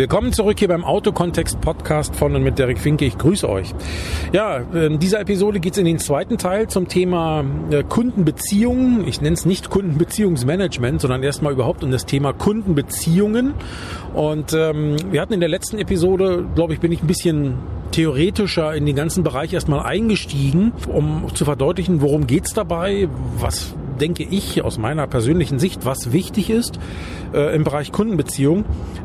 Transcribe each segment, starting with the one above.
Willkommen zurück hier beim Autokontext Podcast von und mit Derek Finke. Ich grüße euch. Ja, in dieser Episode geht es in den zweiten Teil zum Thema äh, Kundenbeziehungen. Ich nenne es nicht Kundenbeziehungsmanagement, sondern erstmal überhaupt um das Thema Kundenbeziehungen. Und ähm, wir hatten in der letzten Episode, glaube ich, bin ich ein bisschen theoretischer in den ganzen Bereich erstmal eingestiegen, um zu verdeutlichen, worum geht's dabei, was denke ich aus meiner persönlichen Sicht, was wichtig ist äh, im Bereich Kundenbeziehung,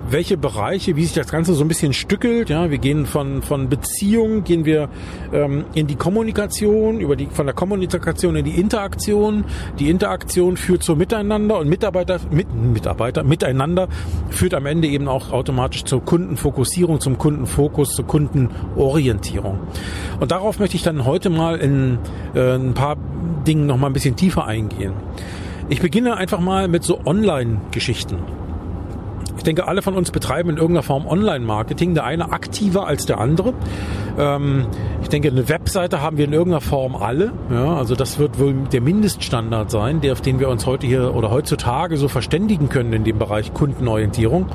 welche Bereiche, wie sich das Ganze so ein bisschen stückelt. Ja, wir gehen von, von Beziehung, gehen wir ähm, in die Kommunikation, über die, von der Kommunikation in die Interaktion. Die Interaktion führt zur Miteinander und Mitarbeiter, mit, Mitarbeiter, miteinander führt am Ende eben auch automatisch zur Kundenfokussierung, zum Kundenfokus, zur Kundenorientierung. Und darauf möchte ich dann heute mal in äh, ein paar Dingen noch mal ein bisschen tiefer eingehen. Ich beginne einfach mal mit so Online-Geschichten. Ich denke, alle von uns betreiben in irgendeiner Form Online-Marketing, der eine aktiver als der andere. Ähm, ich denke, eine Webseite haben wir in irgendeiner Form alle. Ja, also das wird wohl der Mindeststandard sein, der, auf den wir uns heute hier oder heutzutage so verständigen können in dem Bereich Kundenorientierung.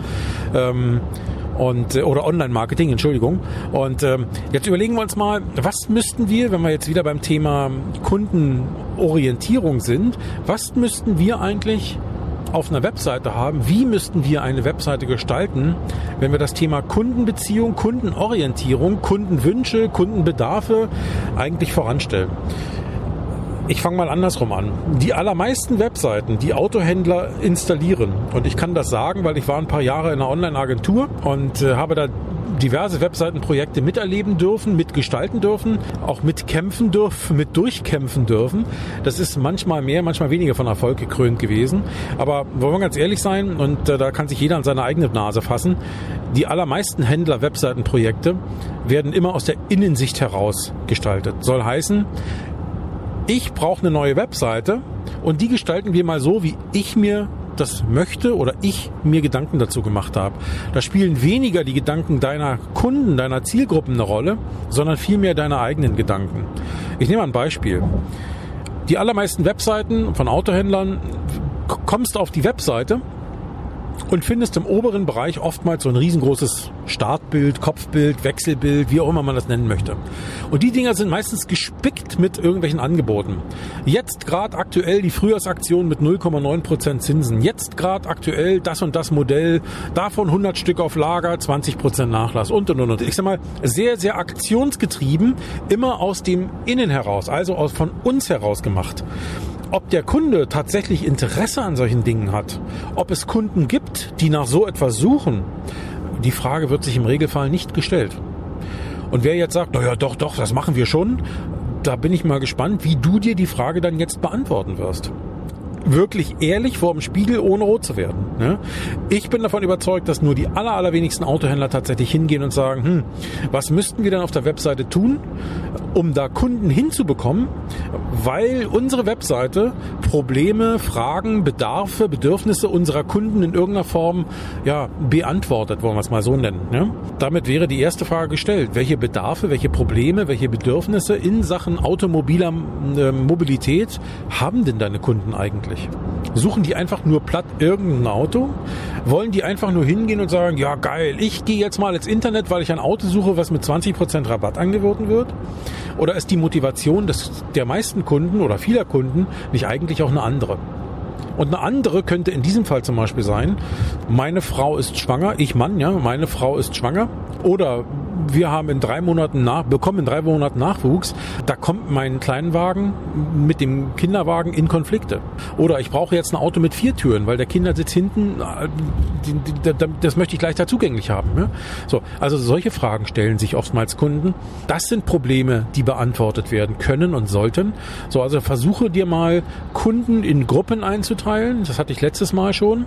Und äh, oder Online-Marketing, Entschuldigung. Und ähm, jetzt überlegen wir uns mal, was müssten wir, wenn wir jetzt wieder beim Thema Kundenorientierung sind, was müssten wir eigentlich auf einer Webseite haben, wie müssten wir eine Webseite gestalten, wenn wir das Thema Kundenbeziehung, Kundenorientierung, Kundenwünsche, Kundenbedarfe eigentlich voranstellen. Ich fange mal andersrum an. Die allermeisten Webseiten, die Autohändler installieren, und ich kann das sagen, weil ich war ein paar Jahre in einer Online-Agentur und äh, habe da diverse Webseitenprojekte miterleben dürfen, mitgestalten dürfen, auch mitkämpfen dürfen, mit durchkämpfen dürfen. Das ist manchmal mehr, manchmal weniger von Erfolg gekrönt gewesen. Aber wollen wir ganz ehrlich sein, und äh, da kann sich jeder an seine eigene Nase fassen, die allermeisten Händler-Webseitenprojekte werden immer aus der Innensicht heraus gestaltet. Soll heißen, ich brauche eine neue Webseite und die gestalten wir mal so, wie ich mir das möchte oder ich mir Gedanken dazu gemacht habe. Da spielen weniger die Gedanken deiner Kunden, deiner Zielgruppen eine Rolle, sondern vielmehr deine eigenen Gedanken. Ich nehme ein Beispiel. Die allermeisten Webseiten von Autohändlern kommst auf die Webseite und findest im oberen Bereich oftmals so ein riesengroßes Startbild, Kopfbild, Wechselbild, wie auch immer man das nennen möchte. Und die Dinger sind meistens gespickt mit irgendwelchen Angeboten. Jetzt gerade aktuell die Frühjahrsaktion mit 0,9% Zinsen. Jetzt gerade aktuell das und das Modell, davon 100 Stück auf Lager, 20% Nachlass und und und. Ich sag mal, sehr, sehr aktionsgetrieben, immer aus dem Innen heraus, also aus, von uns heraus gemacht. Ob der Kunde tatsächlich Interesse an solchen Dingen hat, ob es Kunden gibt, die nach so etwas suchen, die Frage wird sich im Regelfall nicht gestellt. Und wer jetzt sagt, naja, doch, doch, das machen wir schon, da bin ich mal gespannt, wie du dir die Frage dann jetzt beantworten wirst wirklich ehrlich vor dem Spiegel, ohne rot zu werden. Ne? Ich bin davon überzeugt, dass nur die aller, allerwenigsten Autohändler tatsächlich hingehen und sagen, hm, was müssten wir denn auf der Webseite tun, um da Kunden hinzubekommen, weil unsere Webseite Probleme, Fragen, Bedarfe, Bedürfnisse unserer Kunden in irgendeiner Form ja, beantwortet, wollen wir es mal so nennen. Ne? Damit wäre die erste Frage gestellt, welche Bedarfe, welche Probleme, welche Bedürfnisse in Sachen automobiler äh, Mobilität haben denn deine Kunden eigentlich? Eigentlich? Suchen die einfach nur platt irgendein Auto? Wollen die einfach nur hingehen und sagen, ja geil, ich gehe jetzt mal ins Internet, weil ich ein Auto suche, was mit 20% Rabatt angeboten wird? Oder ist die Motivation des, der meisten Kunden oder vieler Kunden nicht eigentlich auch eine andere? Und eine andere könnte in diesem Fall zum Beispiel sein, meine Frau ist schwanger, ich Mann, ja, meine Frau ist schwanger. Oder wir haben in drei Monaten nach, bekommen in drei Monaten Nachwuchs, da kommt mein Kleinwagen mit dem Kinderwagen in Konflikte. Oder ich brauche jetzt ein Auto mit vier Türen, weil der Kindersitz hinten, äh, das möchte ich leichter zugänglich haben. Ja? So, also solche Fragen stellen sich oftmals Kunden. Das sind Probleme, die beantwortet werden können und sollten. So, also versuche dir mal Kunden in Gruppen einzuteilen. Das hatte ich letztes Mal schon ne,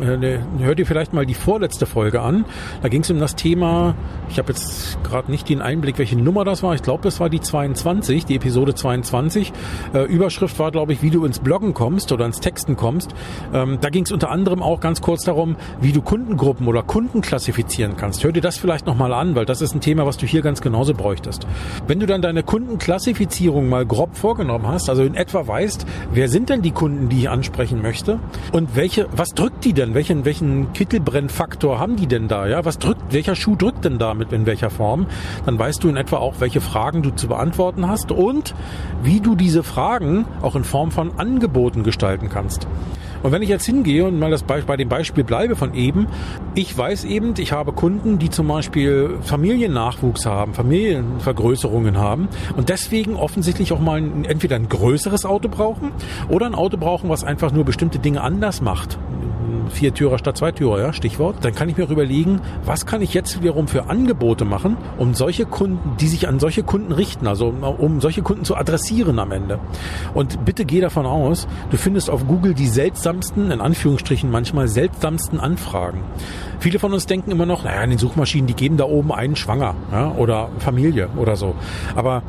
hört ihr vielleicht mal die vorletzte Folge an. Da ging es um das Thema, ich habe jetzt gerade nicht den Einblick, welche Nummer das war. Ich glaube, das war die 22, die Episode 22. Äh, Überschrift war, glaube ich, wie du ins Bloggen kommst oder ins Texten kommst. Ähm, da ging es unter anderem auch ganz kurz darum, wie du Kundengruppen oder Kunden klassifizieren kannst. Hör dir das vielleicht nochmal an, weil das ist ein Thema, was du hier ganz genauso bräuchtest. Wenn du dann deine Kundenklassifizierung mal grob vorgenommen hast, also in etwa weißt, wer sind denn die Kunden, die ich ansprechen möchte und welche, was drückt die denn? Welchen, welchen Kittelbrennfaktor haben die denn da? Ja, was drückt, welcher Schuh drückt denn da mit in welcher Form? Dann weißt du in etwa auch, welche Fragen du zu beantworten hast und wie du diese Fragen auch in Form von Angeboten gestalten kannst. Und wenn ich jetzt hingehe und mal das bei, bei dem Beispiel bleibe von eben, ich weiß eben, ich habe Kunden, die zum Beispiel Familiennachwuchs haben, Familienvergrößerungen haben und deswegen offensichtlich auch mal ein, entweder ein größeres Auto brauchen oder ein Auto brauchen, was einfach nur bestimmte Dinge anders macht. Viertürer statt Zweitürer, ja, Stichwort. Dann kann ich mir auch überlegen, was kann ich jetzt wiederum für Angebote machen, um solche Kunden, die sich an solche Kunden richten, also um, solche Kunden zu adressieren am Ende. Und bitte geh davon aus, du findest auf Google die seltsamsten, in Anführungsstrichen manchmal seltsamsten Anfragen. Viele von uns denken immer noch, naja, in den Suchmaschinen, die geben da oben einen schwanger ja, oder Familie oder so. Aber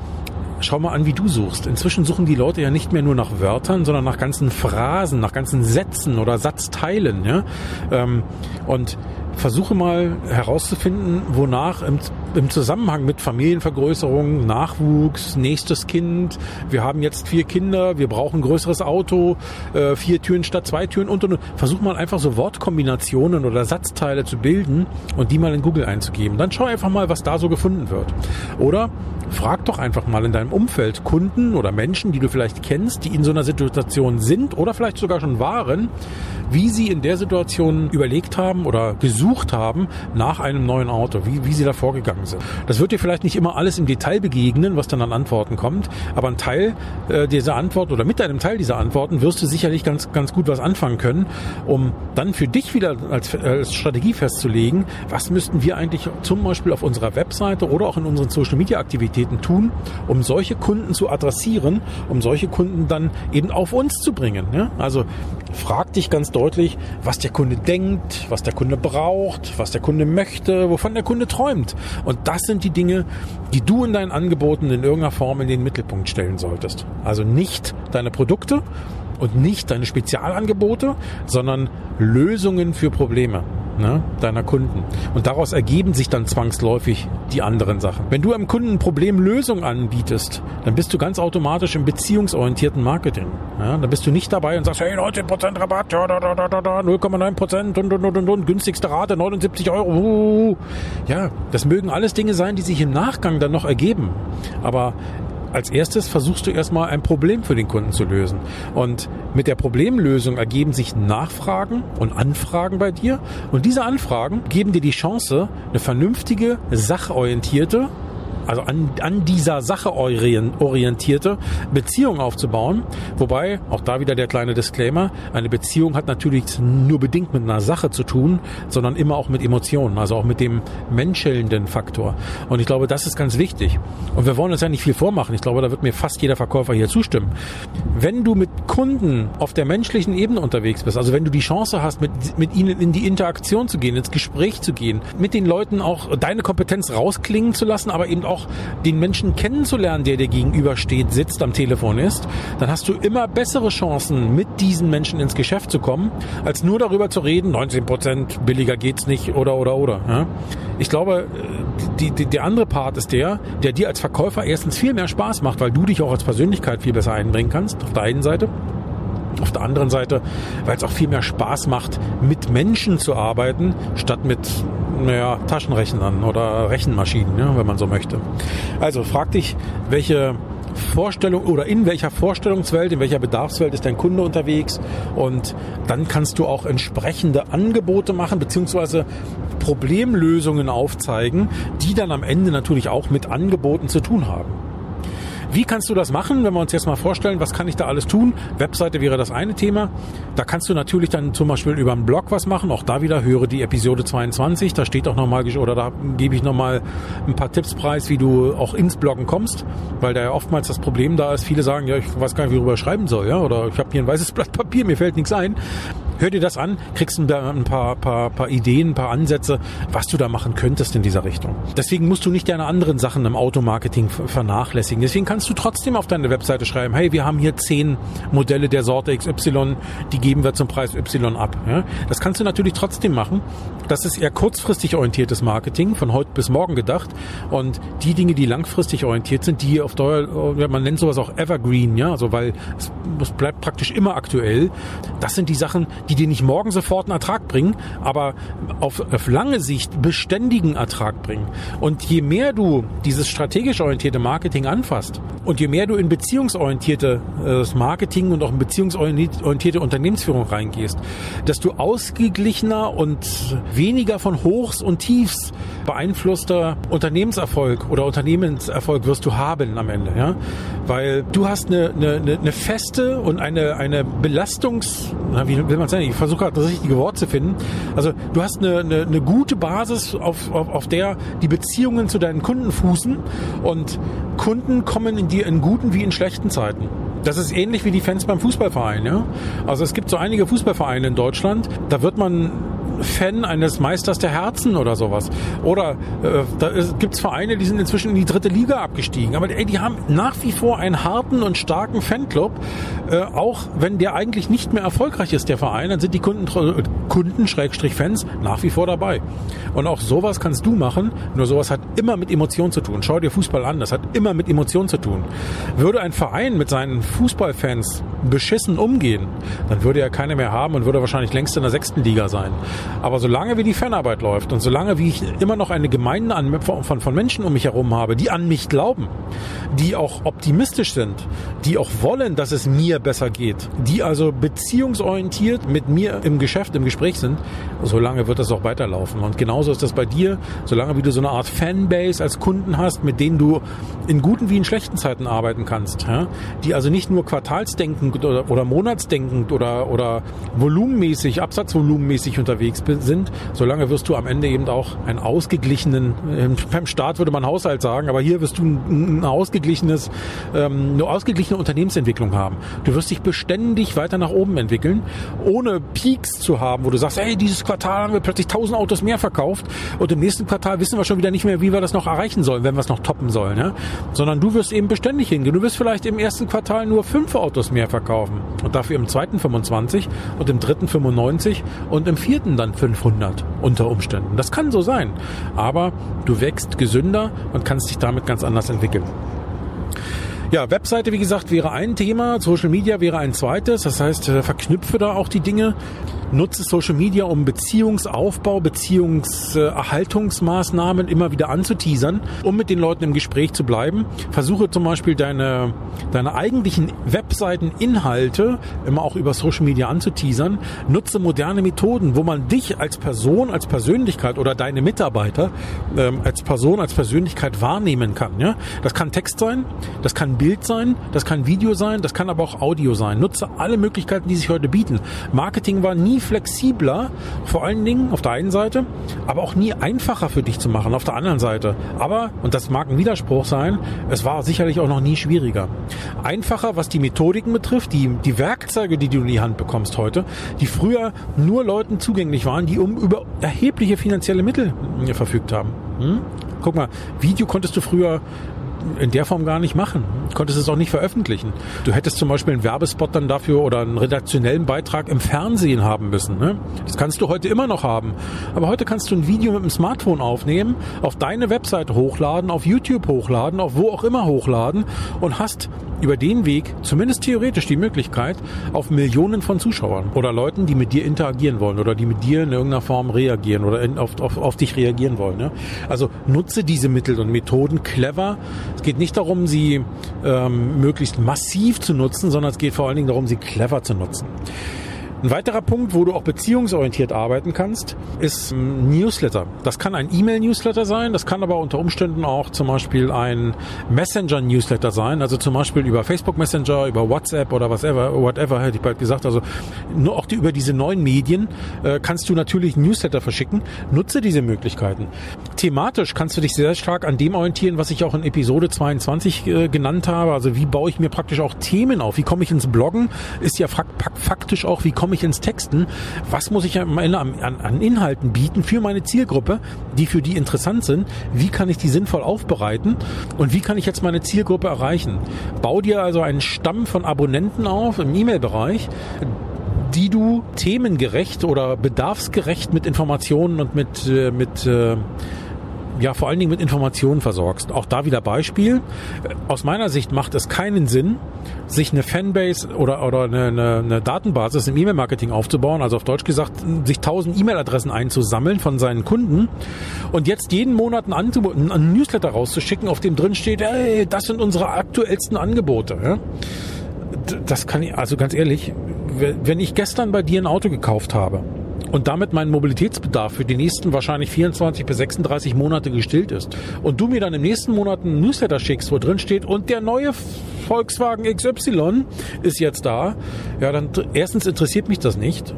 schau mal an, wie du suchst. Inzwischen suchen die Leute ja nicht mehr nur nach Wörtern, sondern nach ganzen Phrasen, nach ganzen Sätzen oder Satzteilen. Ja? Ähm, und versuche mal herauszufinden, wonach im, im, Zusammenhang mit Familienvergrößerung, Nachwuchs, nächstes Kind, wir haben jetzt vier Kinder, wir brauchen ein größeres Auto, äh, vier Türen statt zwei Türen und und und. Versuch mal einfach so Wortkombinationen oder Satzteile zu bilden und die mal in Google einzugeben. Dann schau einfach mal, was da so gefunden wird. Oder frag doch einfach mal in deinem Umfeld Kunden oder Menschen, die du vielleicht kennst, die in so einer Situation sind oder vielleicht sogar schon waren, wie sie in der Situation überlegt haben oder gesucht haben nach einem neuen Auto, wie, wie sie da vorgegangen sind. Das wird dir vielleicht nicht immer alles im Detail begegnen, was dann an Antworten kommt, aber ein Teil äh, dieser Antworten oder mit einem Teil dieser Antworten wirst du sicherlich ganz, ganz gut was anfangen können, um dann für dich wieder als, als Strategie festzulegen, was müssten wir eigentlich zum Beispiel auf unserer Webseite oder auch in unseren Social Media Aktivitäten tun, um solche Kunden zu adressieren, um solche Kunden dann eben auf uns zu bringen. Ja? Also frag dich ganz deutlich, was der Kunde denkt, was der Kunde braucht, was der Kunde möchte, wovon der Kunde träumt. Und das sind die Dinge, die du in deinen Angeboten in irgendeiner Form in den Mittelpunkt stellen solltest. Also nicht deine Produkte und nicht deine Spezialangebote, sondern Lösungen für Probleme ne, deiner Kunden. Und daraus ergeben sich dann zwangsläufig die anderen Sachen. Wenn du einem Kunden ein Problem Lösung anbietest, dann bist du ganz automatisch im beziehungsorientierten Marketing. Ja, dann bist du nicht dabei und sagst, hey, 19% Rabatt, ja, da, da, da, da, da, 0,9% und, und, und, und, günstigste Rate, 79 Euro. Uh, ja, das mögen alles Dinge sein, die sich im Nachgang dann noch ergeben. Aber als erstes versuchst du erstmal ein Problem für den Kunden zu lösen. Und mit der Problemlösung ergeben sich Nachfragen und Anfragen bei dir. Und diese Anfragen geben dir die Chance, eine vernünftige, sachorientierte also an, an dieser Sache orientierte Beziehung aufzubauen. Wobei, auch da wieder der kleine Disclaimer, eine Beziehung hat natürlich nur bedingt mit einer Sache zu tun, sondern immer auch mit Emotionen, also auch mit dem menschelnden Faktor. Und ich glaube, das ist ganz wichtig. Und wir wollen uns ja nicht viel vormachen. Ich glaube, da wird mir fast jeder Verkäufer hier zustimmen. Wenn du mit Kunden auf der menschlichen Ebene unterwegs bist, also wenn du die Chance hast, mit, mit ihnen in die Interaktion zu gehen, ins Gespräch zu gehen, mit den Leuten auch deine Kompetenz rausklingen zu lassen, aber eben auch auch den Menschen kennenzulernen, der dir gegenübersteht, sitzt, am Telefon ist, dann hast du immer bessere Chancen, mit diesen Menschen ins Geschäft zu kommen, als nur darüber zu reden, 19 Prozent billiger geht's nicht oder oder oder. Ja? Ich glaube, die, die, der andere Part ist der, der dir als Verkäufer erstens viel mehr Spaß macht, weil du dich auch als Persönlichkeit viel besser einbringen kannst, auf der einen Seite. Auf der anderen Seite, weil es auch viel mehr Spaß macht, mit Menschen zu arbeiten, statt mit naja, Taschenrechnern oder Rechenmaschinen, ja, wenn man so möchte. Also frag dich, welche Vorstellung oder in welcher Vorstellungswelt, in welcher Bedarfswelt ist dein Kunde unterwegs und dann kannst du auch entsprechende Angebote machen beziehungsweise Problemlösungen aufzeigen, die dann am Ende natürlich auch mit Angeboten zu tun haben. Wie kannst du das machen, wenn wir uns jetzt mal vorstellen, was kann ich da alles tun? Webseite wäre das eine Thema. Da kannst du natürlich dann zum Beispiel über einen Blog was machen. Auch da wieder höre die Episode 22. Da steht auch nochmal, oder da gebe ich nochmal ein paar Tipps preis, wie du auch ins Bloggen kommst, weil da ja oftmals das Problem da ist. Viele sagen, ja, ich weiß gar nicht, wie ich darüber schreiben soll, ja, oder ich habe hier ein weißes Blatt Papier, mir fällt nichts ein. Hör dir das an, kriegst ein paar, paar, paar Ideen, ein paar Ansätze, was du da machen könntest in dieser Richtung. Deswegen musst du nicht deine anderen Sachen im Automarketing vernachlässigen. Deswegen kannst du trotzdem auf deine Webseite schreiben, hey, wir haben hier zehn Modelle der Sorte XY, die geben wir zum Preis Y ab. Ja? Das kannst du natürlich trotzdem machen. Das ist eher kurzfristig orientiertes Marketing, von heute bis morgen gedacht. Und die Dinge, die langfristig orientiert sind, die auf Dauer, man nennt sowas auch Evergreen, ja, also weil es bleibt praktisch immer aktuell. Das sind die Sachen, die dir nicht morgen sofort einen Ertrag bringen, aber auf, auf lange Sicht beständigen Ertrag bringen. Und je mehr du dieses strategisch orientierte Marketing anfasst und je mehr du in beziehungsorientierte äh, Marketing und auch in beziehungsorientierte Unternehmensführung reingehst, desto ausgeglichener und weniger von Hochs und Tiefs beeinflusster Unternehmenserfolg oder Unternehmenserfolg wirst du haben am Ende, ja, weil du hast eine, eine, eine feste und eine eine Belastungs, wie will man sagen, ich versuche gerade das richtige Wort zu finden. Also du hast eine, eine, eine gute Basis, auf, auf, auf der die Beziehungen zu deinen Kunden fußen und Kunden kommen in dir in guten wie in schlechten Zeiten. Das ist ähnlich wie die Fans beim Fußballverein. Ja? Also es gibt so einige Fußballvereine in Deutschland, da wird man Fan eines Meisters der Herzen oder sowas. Oder äh, da gibt es Vereine, die sind inzwischen in die dritte Liga abgestiegen. Aber ey, die haben nach wie vor einen harten und starken Fanclub. Äh, auch wenn der eigentlich nicht mehr erfolgreich ist, der Verein, dann sind die Kunden, äh, Kunden Schrägstrich Fans nach wie vor dabei. Und auch sowas kannst du machen. Nur sowas hat immer mit Emotionen zu tun. Schau dir Fußball an, das hat immer mit Emotionen zu tun. Würde ein Verein mit seinen Fußballfans beschissen umgehen, dann würde er keine mehr haben und würde wahrscheinlich längst in der sechsten Liga sein. Aber solange wie die Fanarbeit läuft und solange wie ich immer noch eine Gemeinde an, von, von Menschen um mich herum habe, die an mich glauben, die auch optimistisch sind, die auch wollen, dass es mir besser geht, die also beziehungsorientiert mit mir im Geschäft, im Gespräch sind, solange wird das auch weiterlaufen. Und genauso ist das bei dir, solange wie du so eine Art Fanbase als Kunden hast, mit denen du in guten wie in schlechten Zeiten arbeiten kannst, ja? die also nicht nur quartalsdenkend oder, oder monatsdenkend oder, oder volumenmäßig, absatzvolumenmäßig unterwegs sind, solange wirst du am Ende eben auch einen ausgeglichenen, ähm, beim Staat würde man Haushalt sagen, aber hier wirst du ein, ausgeglichenes, ähm, eine ausgeglichene Unternehmensentwicklung haben. Du wirst dich beständig weiter nach oben entwickeln, ohne Peaks zu haben, wo du sagst, hey, dieses Quartal haben wir plötzlich 1000 Autos mehr verkauft und im nächsten Quartal wissen wir schon wieder nicht mehr, wie wir das noch erreichen sollen, wenn wir es noch toppen sollen, ja? sondern du wirst eben beständig hingehen. Du wirst vielleicht im ersten Quartal nur fünf Autos mehr verkaufen und dafür im zweiten 25 und im dritten 95 und im vierten dann 500 unter Umständen. Das kann so sein. Aber du wächst gesünder und kannst dich damit ganz anders entwickeln. Ja, Webseite, wie gesagt, wäre ein Thema, Social Media wäre ein zweites. Das heißt, äh, verknüpfe da auch die Dinge nutze Social Media, um Beziehungsaufbau, Beziehungserhaltungsmaßnahmen immer wieder anzuteasern, um mit den Leuten im Gespräch zu bleiben. Versuche zum Beispiel deine, deine eigentlichen Webseiteninhalte immer auch über Social Media anzuteasern. Nutze moderne Methoden, wo man dich als Person, als Persönlichkeit oder deine Mitarbeiter ähm, als Person, als Persönlichkeit wahrnehmen kann. Ja? Das kann Text sein, das kann Bild sein, das kann Video sein, das kann aber auch Audio sein. Nutze alle Möglichkeiten, die sich heute bieten. Marketing war nie flexibler, vor allen Dingen auf der einen Seite, aber auch nie einfacher für dich zu machen auf der anderen Seite. Aber, und das mag ein Widerspruch sein, es war sicherlich auch noch nie schwieriger. Einfacher, was die Methodiken betrifft, die, die Werkzeuge, die du in die Hand bekommst heute, die früher nur Leuten zugänglich waren, die um über erhebliche finanzielle Mittel verfügt haben. Hm? Guck mal, Video konntest du früher in der Form gar nicht machen. Du konntest es auch nicht veröffentlichen. Du hättest zum Beispiel einen Werbespot dann dafür oder einen redaktionellen Beitrag im Fernsehen haben müssen. Ne? Das kannst du heute immer noch haben. Aber heute kannst du ein Video mit dem Smartphone aufnehmen, auf deine Webseite hochladen, auf YouTube hochladen, auf wo auch immer hochladen und hast über den Weg zumindest theoretisch die Möglichkeit auf Millionen von Zuschauern oder Leuten, die mit dir interagieren wollen oder die mit dir in irgendeiner Form reagieren oder in, auf, auf, auf dich reagieren wollen. Ne? Also nutze diese Mittel und Methoden clever. Es geht nicht darum, sie ähm, möglichst massiv zu nutzen, sondern es geht vor allen Dingen darum, sie clever zu nutzen. Ein weiterer Punkt, wo du auch beziehungsorientiert arbeiten kannst, ist ein Newsletter. Das kann ein E-Mail-Newsletter sein, das kann aber unter Umständen auch zum Beispiel ein Messenger-Newsletter sein, also zum Beispiel über Facebook Messenger, über WhatsApp oder whatever, whatever hätte ich bald gesagt. Also nur auch die, über diese neuen Medien äh, kannst du natürlich Newsletter verschicken. Nutze diese Möglichkeiten. Thematisch kannst du dich sehr stark an dem orientieren, was ich auch in Episode 22 äh, genannt habe. Also wie baue ich mir praktisch auch Themen auf? Wie komme ich ins Bloggen? Ist ja faktisch auch, wie komme komme ich ins Texten? Was muss ich am an, an Inhalten bieten für meine Zielgruppe, die für die interessant sind? Wie kann ich die sinnvoll aufbereiten? Und wie kann ich jetzt meine Zielgruppe erreichen? Bau dir also einen Stamm von Abonnenten auf im E-Mail-Bereich, die du themengerecht oder bedarfsgerecht mit Informationen und mit, äh, mit äh, ja vor allen Dingen mit Informationen versorgst. Auch da wieder Beispiel. Aus meiner Sicht macht es keinen Sinn, sich eine Fanbase oder, oder eine, eine, eine Datenbasis im E-Mail-Marketing aufzubauen, also auf Deutsch gesagt, sich tausend E-Mail-Adressen einzusammeln von seinen Kunden und jetzt jeden Monat einen, einen Newsletter rauszuschicken, auf dem drin steht, hey, das sind unsere aktuellsten Angebote. Das kann ich, also ganz ehrlich, wenn ich gestern bei dir ein Auto gekauft habe, und damit mein Mobilitätsbedarf für die nächsten wahrscheinlich 24 bis 36 Monate gestillt ist. Und du mir dann im nächsten Monat einen Newsletter schickst, wo drin steht und der neue Volkswagen XY ist jetzt da, ja, dann erstens interessiert mich das nicht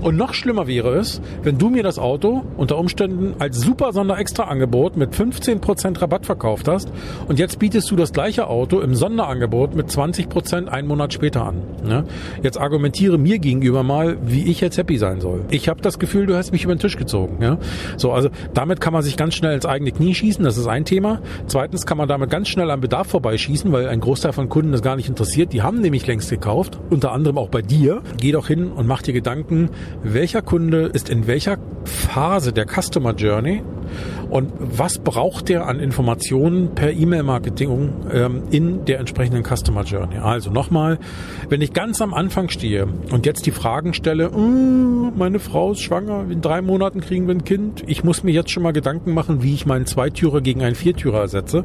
und noch schlimmer wäre es, wenn du mir das Auto unter Umständen als super Sonderextra-Angebot mit 15% Rabatt verkauft hast und jetzt bietest du das gleiche Auto im Sonderangebot mit 20% einen Monat später an. Ne? Jetzt argumentiere mir gegenüber mal, wie ich jetzt happy sein soll. Ich habe das Gefühl, du hast mich über den Tisch gezogen. Ja? So, also damit kann man sich ganz schnell ins eigene Knie schießen, das ist ein Thema. Zweitens kann man damit ganz schnell am Bedarf vorbeischießen, weil ein Großteil von Kunden das gar nicht interessiert. Die haben nämlich längst gekauft, unter anderem auch bei dir. Geh doch hin und mach dir Gedanken, welcher Kunde ist in welcher Phase der Customer Journey? Und was braucht der an Informationen per E-Mail-Marketing ähm, in der entsprechenden Customer Journey. Also nochmal, wenn ich ganz am Anfang stehe und jetzt die Fragen stelle, uh, meine Frau ist schwanger, in drei Monaten kriegen wir ein Kind, ich muss mir jetzt schon mal Gedanken machen, wie ich meinen Zweitürer gegen einen Viertürer ersetze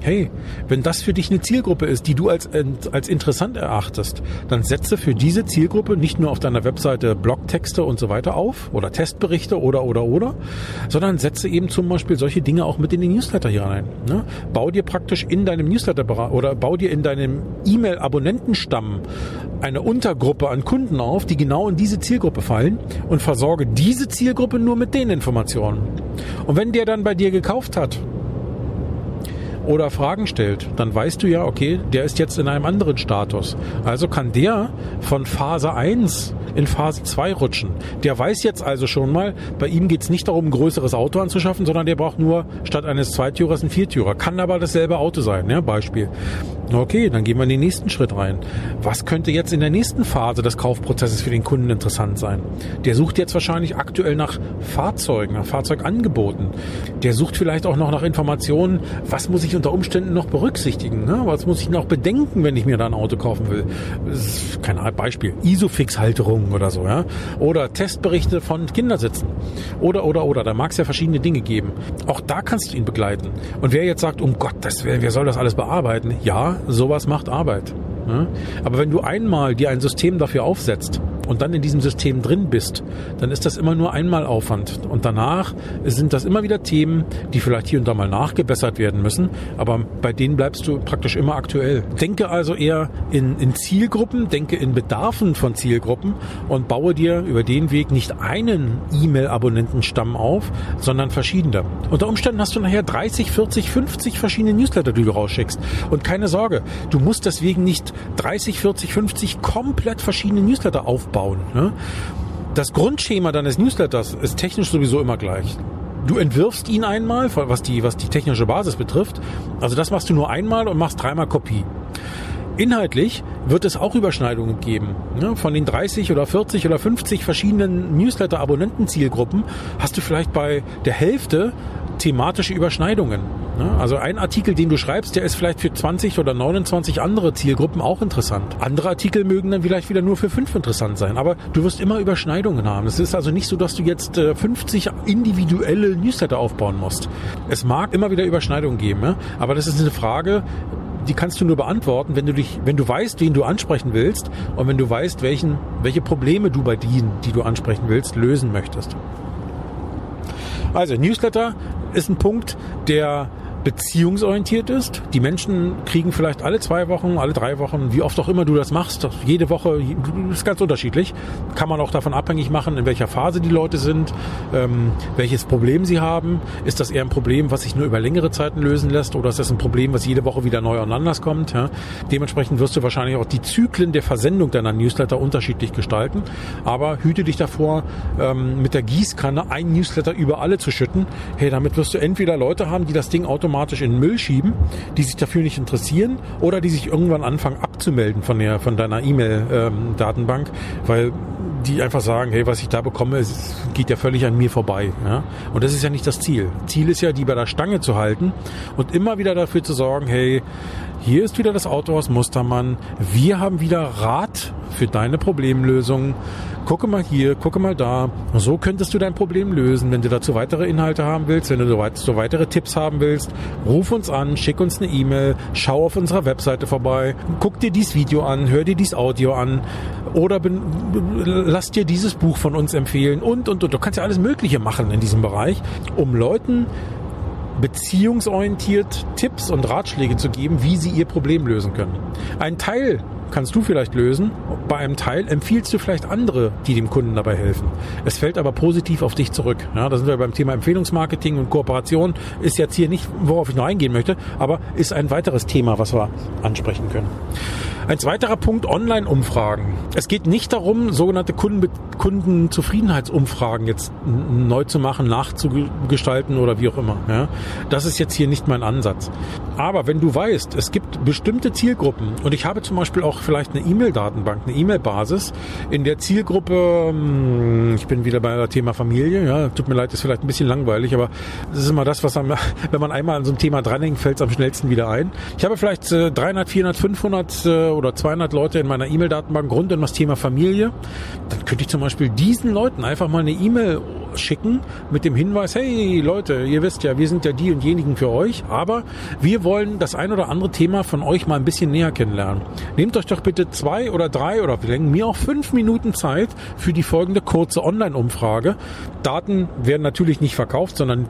hey, wenn das für dich eine Zielgruppe ist, die du als, als interessant erachtest, dann setze für diese Zielgruppe nicht nur auf deiner Webseite Blogtexte und so weiter auf oder Testberichte oder oder oder, sondern setze eben zum Beispiel solche Dinge auch mit in den Newsletter hier rein. Ne? Bau dir praktisch in deinem Newsletter oder bau dir in deinem E-Mail-Abonnentenstamm eine Untergruppe an Kunden auf, die genau in diese Zielgruppe fallen und versorge diese Zielgruppe nur mit den Informationen. Und wenn der dann bei dir gekauft hat, oder Fragen stellt, dann weißt du ja, okay, der ist jetzt in einem anderen Status. Also kann der von Phase 1 in Phase 2 rutschen. Der weiß jetzt also schon mal, bei ihm geht es nicht darum, ein größeres Auto anzuschaffen, sondern der braucht nur statt eines Zweitürers einen Viertürer. Kann aber dasselbe Auto sein, ja, Beispiel. Okay, dann gehen wir in den nächsten Schritt rein. Was könnte jetzt in der nächsten Phase des Kaufprozesses für den Kunden interessant sein? Der sucht jetzt wahrscheinlich aktuell nach Fahrzeugen, nach Fahrzeugangeboten. Der sucht vielleicht auch noch nach Informationen, was muss ich unter Umständen noch berücksichtigen? Ne? Was muss ich noch bedenken, wenn ich mir da ein Auto kaufen will? Kein Beispiel. Isofix-Halterung oder so, ja? Oder Testberichte von Kindersitzen. Oder, oder, oder. Da mag es ja verschiedene Dinge geben. Auch da kannst du ihn begleiten. Und wer jetzt sagt, um Gottes Willen, wer soll das alles bearbeiten? Ja, sowas macht Arbeit. Aber wenn du einmal dir ein System dafür aufsetzt, und dann in diesem System drin bist, dann ist das immer nur einmal Aufwand. Und danach sind das immer wieder Themen, die vielleicht hier und da mal nachgebessert werden müssen, aber bei denen bleibst du praktisch immer aktuell. Denke also eher in, in Zielgruppen, denke in Bedarfen von Zielgruppen und baue dir über den Weg nicht einen E-Mail-Abonnentenstamm auf, sondern verschiedene. Unter Umständen hast du nachher 30, 40, 50 verschiedene Newsletter, die du rausschickst. Und keine Sorge, du musst deswegen nicht 30, 40, 50 komplett verschiedene Newsletter aufbauen aufbauen. Ne? Das Grundschema deines Newsletters ist technisch sowieso immer gleich. Du entwirfst ihn einmal, was die, was die technische Basis betrifft. Also das machst du nur einmal und machst dreimal Kopie. Inhaltlich wird es auch Überschneidungen geben. Ne? Von den 30 oder 40 oder 50 verschiedenen Newsletter-Abonnenten-Zielgruppen hast du vielleicht bei der Hälfte thematische Überschneidungen. Ne? Also ein Artikel, den du schreibst, der ist vielleicht für 20 oder 29 andere Zielgruppen auch interessant. Andere Artikel mögen dann vielleicht wieder nur für fünf interessant sein, aber du wirst immer Überschneidungen haben. Es ist also nicht so, dass du jetzt 50 äh, individuelle Newsletter aufbauen musst. Es mag immer wieder Überschneidungen geben, aber das ist eine Frage, die kannst du nur beantworten, wenn du dich, wenn du weißt, wen du ansprechen willst und wenn du weißt, welchen, welche Probleme du bei denen, die du ansprechen willst, lösen möchtest. Also Newsletter ist ein Punkt, der beziehungsorientiert ist. Die Menschen kriegen vielleicht alle zwei Wochen, alle drei Wochen, wie oft auch immer du das machst, jede Woche, ist ganz unterschiedlich. Kann man auch davon abhängig machen, in welcher Phase die Leute sind, ähm, welches Problem sie haben. Ist das eher ein Problem, was sich nur über längere Zeiten lösen lässt oder ist das ein Problem, was jede Woche wieder neu und anders kommt? Ja? Dementsprechend wirst du wahrscheinlich auch die Zyklen der Versendung deiner Newsletter unterschiedlich gestalten. Aber hüte dich davor, ähm, mit der Gießkanne ein Newsletter über alle zu schütten. Hey, damit wirst du entweder Leute haben, die das Ding automatisch automatisch in den Müll schieben, die sich dafür nicht interessieren oder die sich irgendwann anfangen abzumelden von der von deiner E-Mail-Datenbank, ähm, weil die einfach sagen, hey, was ich da bekomme, es geht ja völlig an mir vorbei. Ja? Und das ist ja nicht das Ziel. Ziel ist ja, die bei der Stange zu halten und immer wieder dafür zu sorgen, hey, hier ist wieder das Autohaus Mustermann. Wir haben wieder Rat für deine Problemlösung gucke mal hier, gucke mal da. So könntest du dein Problem lösen. Wenn du dazu weitere Inhalte haben willst, wenn du so weitere Tipps haben willst, ruf uns an, schick uns eine E-Mail, schau auf unserer Webseite vorbei, guck dir dieses Video an, hör dir dieses Audio an oder lass dir dieses Buch von uns empfehlen und, und, und. Du kannst ja alles Mögliche machen in diesem Bereich, um Leuten beziehungsorientiert Tipps und Ratschläge zu geben, wie sie ihr Problem lösen können. Ein Teil kannst du vielleicht lösen. Bei einem Teil empfiehlst du vielleicht andere, die dem Kunden dabei helfen. Es fällt aber positiv auf dich zurück. Ja, da sind wir beim Thema Empfehlungsmarketing und Kooperation. Ist jetzt hier nicht, worauf ich noch eingehen möchte, aber ist ein weiteres Thema, was wir ansprechen können. Ein zweiterer Punkt, Online-Umfragen. Es geht nicht darum, sogenannte Kunden, Kundenzufriedenheitsumfragen jetzt neu zu machen, nachzugestalten oder wie auch immer. Ja, das ist jetzt hier nicht mein Ansatz. Aber wenn du weißt, es gibt bestimmte Zielgruppen und ich habe zum Beispiel auch vielleicht eine E-Mail-Datenbank, eine E-Mail-Basis, in der Zielgruppe, hm, ich bin wieder bei dem Thema Familie, ja, tut mir leid, ist vielleicht ein bisschen langweilig, aber das ist immer das, was am, wenn man einmal an so einem Thema dranhängt, fällt es am schnellsten wieder ein. Ich habe vielleicht 300, 400, 500 oder 200 Leute in meiner E-Mail-Datenbank rund um das Thema Familie. Dann könnte ich zum Beispiel diesen Leuten einfach mal eine E-Mail schicken mit dem Hinweis, hey Leute, ihr wisst ja, wir sind ja die und diejenigen für euch, aber wir wollen das ein oder andere Thema von euch mal ein bisschen näher kennenlernen. Nehmt euch doch bitte zwei oder drei oder mir auch fünf Minuten Zeit für die folgende kurze Online-Umfrage. Daten werden natürlich nicht verkauft, sondern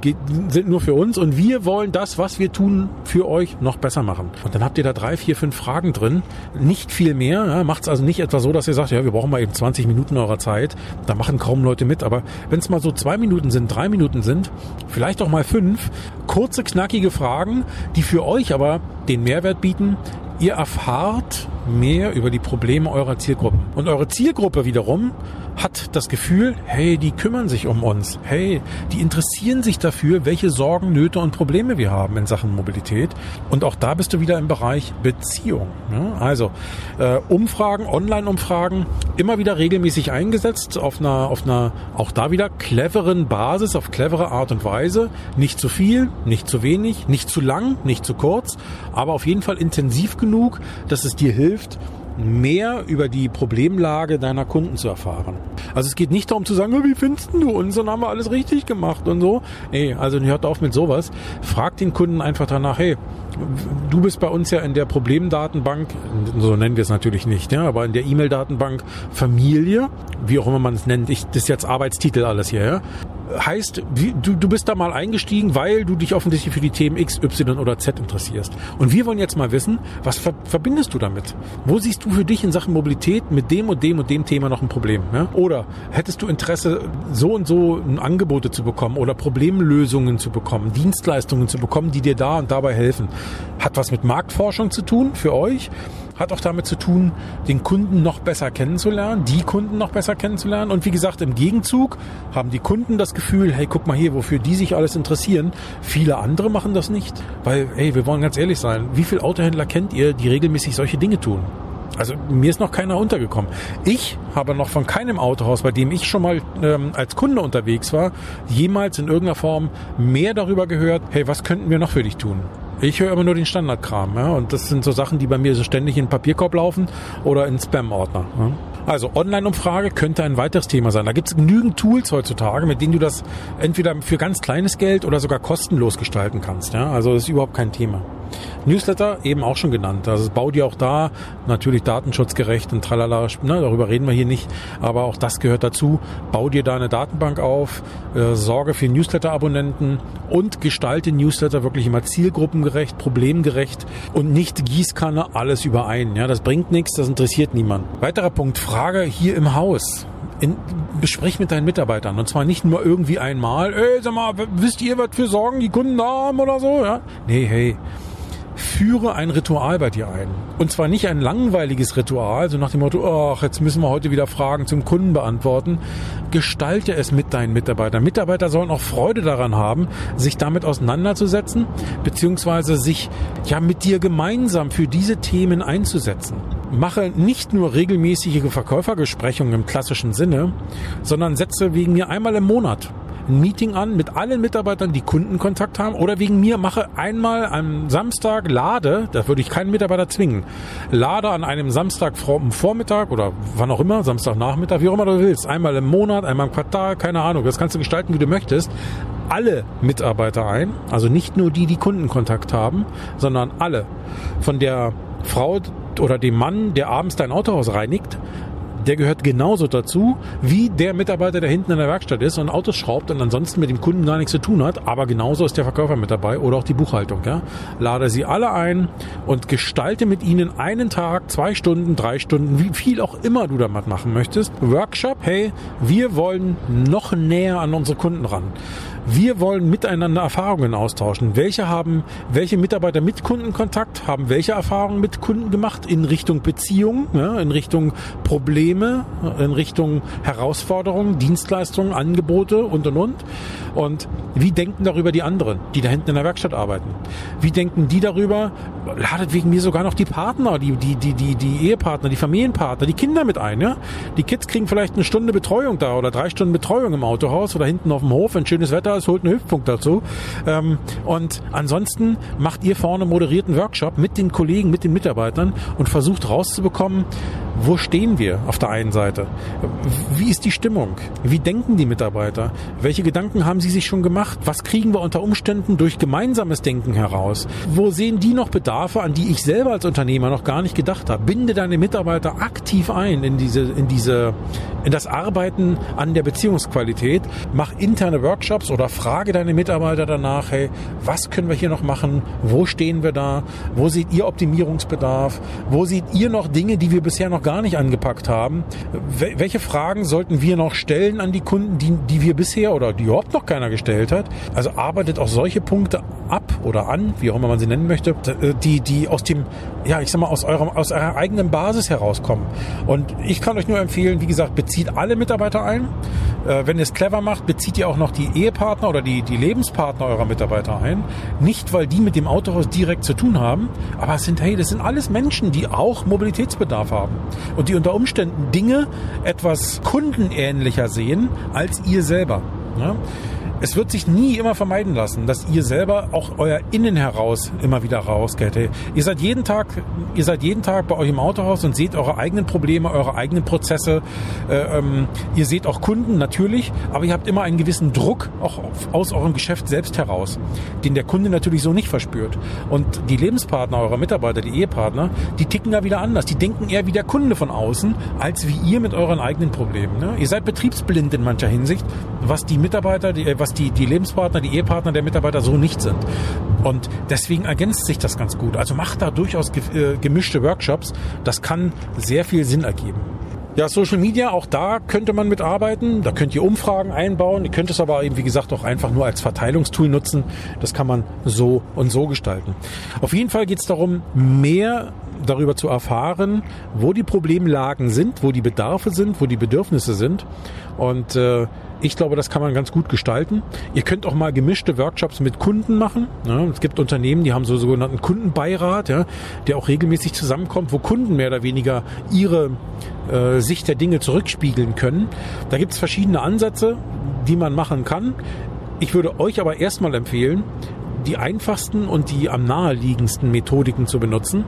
sind nur für uns und wir wollen das, was wir tun, für euch noch besser machen. Und dann habt ihr da drei, vier, fünf Fragen drin. Nicht viel mehr. Ja, Macht es also nicht etwa so, dass ihr sagt, ja, wir brauchen mal eben 20 Minuten eurer Zeit. Da machen kaum Leute mit. Aber wenn es mal so zwei Minuten sind, drei Minuten sind, vielleicht auch mal fünf, kurze, knackige Fragen, die für euch aber den Mehrwert bieten, ihr erfahrt mehr über die Probleme eurer Zielgruppen. Und eure Zielgruppe wiederum hat das Gefühl, hey, die kümmern sich um uns. Hey, die interessieren sich dafür, welche Sorgen, Nöte und Probleme wir haben in Sachen Mobilität. Und auch da bist du wieder im Bereich Beziehung. Ja, also äh, Umfragen, Online-Umfragen, immer wieder regelmäßig eingesetzt auf einer, auf einer auch da wieder cleveren Basis, auf clevere Art und Weise. Nicht zu viel, nicht zu wenig, nicht zu lang, nicht zu kurz, aber auf jeden Fall intensiv genug, dass es dir hilft, mehr über die Problemlage deiner Kunden zu erfahren. Also es geht nicht darum zu sagen, wie findest du uns und haben wir alles richtig gemacht und so. Nee, also hört auf mit sowas. Frag den Kunden einfach danach, hey, du bist bei uns ja in der Problemdatenbank, so nennen wir es natürlich nicht, ja, aber in der E-Mail-Datenbank Familie, wie auch immer man es nennt, ich, das ist jetzt Arbeitstitel alles hier, ja heißt, du, du bist da mal eingestiegen, weil du dich offensichtlich für die Themen X, Y oder Z interessierst. Und wir wollen jetzt mal wissen, was ver verbindest du damit? Wo siehst du für dich in Sachen Mobilität mit dem und dem und dem Thema noch ein Problem? Ja? Oder hättest du Interesse, so und so Angebote zu bekommen oder Problemlösungen zu bekommen, Dienstleistungen zu bekommen, die dir da und dabei helfen? Hat was mit Marktforschung zu tun für euch? Hat auch damit zu tun, den Kunden noch besser kennenzulernen, die Kunden noch besser kennenzulernen. Und wie gesagt, im Gegenzug haben die Kunden das Gefühl, hey, guck mal hier, wofür die sich alles interessieren. Viele andere machen das nicht, weil, hey, wir wollen ganz ehrlich sein, wie viele Autohändler kennt ihr, die regelmäßig solche Dinge tun? Also mir ist noch keiner untergekommen. Ich habe noch von keinem Autohaus, bei dem ich schon mal ähm, als Kunde unterwegs war, jemals in irgendeiner Form mehr darüber gehört, hey, was könnten wir noch für dich tun? Ich höre immer nur den Standardkram. Ja? Und das sind so Sachen, die bei mir so ständig in den Papierkorb laufen oder in Spam-Ordner. Ja? Also Online-Umfrage könnte ein weiteres Thema sein. Da gibt es genügend Tools heutzutage, mit denen du das entweder für ganz kleines Geld oder sogar kostenlos gestalten kannst. Ja? Also das ist überhaupt kein Thema. Newsletter eben auch schon genannt. Also bau dir auch da natürlich datenschutzgerecht und tralala, ne, darüber reden wir hier nicht, aber auch das gehört dazu. Bau dir da eine Datenbank auf, äh, sorge für Newsletter-Abonnenten und gestalte Newsletter wirklich immer zielgruppengerecht, problemgerecht und nicht Gießkanne alles überein. Ja, das bringt nichts, das interessiert niemand. Weiterer Punkt, Frage hier im Haus in, besprich mit deinen Mitarbeitern. Und zwar nicht nur irgendwie einmal, ey, sag mal, wisst ihr, was für Sorgen die Kunden da haben oder so? Ja? Nee, hey, führe ein Ritual bei dir ein. Und zwar nicht ein langweiliges Ritual, so nach dem Motto, ach, jetzt müssen wir heute wieder Fragen zum Kunden beantworten. Gestalte es mit deinen Mitarbeitern. Mitarbeiter sollen auch Freude daran haben, sich damit auseinanderzusetzen, beziehungsweise sich ja mit dir gemeinsam für diese Themen einzusetzen mache nicht nur regelmäßige Verkäufergesprechungen im klassischen Sinne, sondern setze wegen mir einmal im Monat ein Meeting an mit allen Mitarbeitern, die Kundenkontakt haben oder wegen mir mache einmal am Samstag lade, da würde ich keinen Mitarbeiter zwingen, lade an einem Samstag Vormittag oder wann auch immer, Samstagnachmittag, wie auch immer du willst, einmal im Monat, einmal im Quartal, keine Ahnung, das kannst du gestalten, wie du möchtest, alle Mitarbeiter ein, also nicht nur die, die Kundenkontakt haben, sondern alle. Von der Frau oder dem Mann, der abends dein Autohaus reinigt, der gehört genauso dazu wie der Mitarbeiter, der hinten in der Werkstatt ist und Autos schraubt und ansonsten mit dem Kunden gar nichts zu tun hat. Aber genauso ist der Verkäufer mit dabei oder auch die Buchhaltung. Ja? Lade sie alle ein und gestalte mit ihnen einen Tag, zwei Stunden, drei Stunden, wie viel auch immer du damit machen möchtest. Workshop, hey, wir wollen noch näher an unsere Kunden ran. Wir wollen miteinander Erfahrungen austauschen. Welche haben, welche Mitarbeiter mit Kundenkontakt haben welche Erfahrungen mit Kunden gemacht in Richtung Beziehung, ja, in Richtung Probleme, in Richtung Herausforderungen, Dienstleistungen, Angebote und und und. Und wie denken darüber die anderen, die da hinten in der Werkstatt arbeiten? Wie denken die darüber? Ladet wegen mir sogar noch die Partner, die, die, die, die, die Ehepartner, die Familienpartner, die Kinder mit ein, ja? Die Kids kriegen vielleicht eine Stunde Betreuung da oder drei Stunden Betreuung im Autohaus oder hinten auf dem Hof, wenn schönes Wetter ist, holt einen Hüftpunkt dazu. Ähm, und ansonsten macht ihr vorne moderierten Workshop mit den Kollegen, mit den Mitarbeitern und versucht rauszubekommen, wo stehen wir auf der einen Seite? Wie ist die Stimmung? Wie denken die Mitarbeiter? Welche Gedanken haben sie sich schon gemacht? Was kriegen wir unter Umständen durch gemeinsames Denken heraus? Wo sehen die noch Bedarfe, an die ich selber als Unternehmer noch gar nicht gedacht habe? Binde deine Mitarbeiter aktiv ein in diese, in diese, in das Arbeiten an der Beziehungsqualität. Mach interne Workshops oder frage deine Mitarbeiter danach, hey, was können wir hier noch machen? Wo stehen wir da? Wo seht ihr Optimierungsbedarf? Wo seht ihr noch Dinge, die wir bisher noch gar gar nicht angepackt haben. Welche Fragen sollten wir noch stellen an die Kunden, die, die wir bisher oder die überhaupt noch keiner gestellt hat? Also arbeitet auch solche Punkte ab oder an, wie auch immer man sie nennen möchte, äh, die, die aus dem, ja, ich sag mal, aus eurem, aus eurer eigenen Basis herauskommen. Und ich kann euch nur empfehlen, wie gesagt, bezieht alle Mitarbeiter ein. Äh, wenn ihr es clever macht, bezieht ihr auch noch die Ehepartner oder die, die Lebenspartner eurer Mitarbeiter ein. Nicht, weil die mit dem Autohaus direkt zu tun haben, aber es sind, hey, das sind alles Menschen, die auch Mobilitätsbedarf haben und die unter Umständen Dinge etwas kundenähnlicher sehen als ihr selber. Ja? Es wird sich nie immer vermeiden lassen, dass ihr selber auch euer Innen heraus immer wieder rausgeht. Ihr seid jeden Tag, ihr seid jeden Tag bei euch im Autohaus und seht eure eigenen Probleme, eure eigenen Prozesse. Äh, ähm, ihr seht auch Kunden natürlich, aber ihr habt immer einen gewissen Druck auch aus eurem Geschäft selbst heraus, den der Kunde natürlich so nicht verspürt. Und die Lebenspartner eurer Mitarbeiter, die Ehepartner, die ticken da wieder anders. Die denken eher wie der Kunde von außen, als wie ihr mit euren eigenen Problemen. Ne? Ihr seid betriebsblind in mancher Hinsicht, was die Mitarbeiter, die, was was die, die Lebenspartner, die Ehepartner der Mitarbeiter so nicht sind. Und deswegen ergänzt sich das ganz gut. Also macht da durchaus äh, gemischte Workshops. Das kann sehr viel Sinn ergeben. Ja, Social Media, auch da könnte man mitarbeiten. Da könnt ihr Umfragen einbauen. Ihr könnt es aber eben, wie gesagt, auch einfach nur als Verteilungstool nutzen. Das kann man so und so gestalten. Auf jeden Fall geht es darum, mehr darüber zu erfahren, wo die Problemlagen sind, wo die Bedarfe sind, wo die Bedürfnisse sind. Und äh, ich glaube, das kann man ganz gut gestalten. Ihr könnt auch mal gemischte Workshops mit Kunden machen. Es gibt Unternehmen, die haben so sogenannten Kundenbeirat, der auch regelmäßig zusammenkommt, wo Kunden mehr oder weniger ihre äh, Sicht der Dinge zurückspiegeln können. Da gibt es verschiedene Ansätze, die man machen kann. Ich würde euch aber erstmal empfehlen, die einfachsten und die am naheliegendsten Methodiken zu benutzen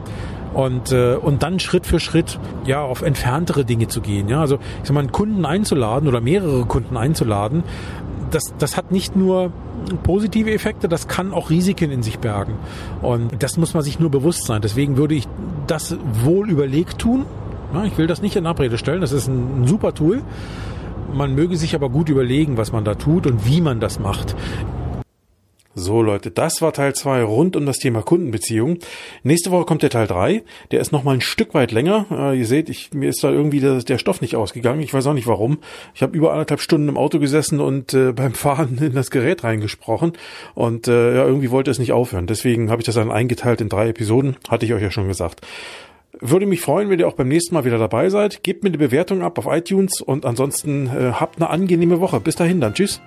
und, äh, und dann Schritt für Schritt ja auf entferntere Dinge zu gehen. Ja, also ich sag mal, einen Kunden einzuladen oder mehrere Kunden einzuladen, das, das hat nicht nur positive Effekte, das kann auch Risiken in sich bergen. Und das muss man sich nur bewusst sein. Deswegen würde ich das wohl überlegt tun. Ja, ich will das nicht in Abrede stellen. Das ist ein, ein super Tool. Man möge sich aber gut überlegen, was man da tut und wie man das macht. So Leute, das war Teil 2 rund um das Thema Kundenbeziehung. Nächste Woche kommt der Teil 3. Der ist noch mal ein Stück weit länger. Äh, ihr seht, ich, mir ist da irgendwie der, der, Stoff nicht ausgegangen. Ich weiß auch nicht warum. Ich habe über anderthalb Stunden im Auto gesessen und äh, beim Fahren in das Gerät reingesprochen. Und äh, ja, irgendwie wollte es nicht aufhören. Deswegen habe ich das dann eingeteilt in drei Episoden. Hatte ich euch ja schon gesagt. Würde mich freuen, wenn ihr auch beim nächsten Mal wieder dabei seid. Gebt mir eine Bewertung ab auf iTunes und ansonsten äh, habt eine angenehme Woche. Bis dahin dann. Tschüss.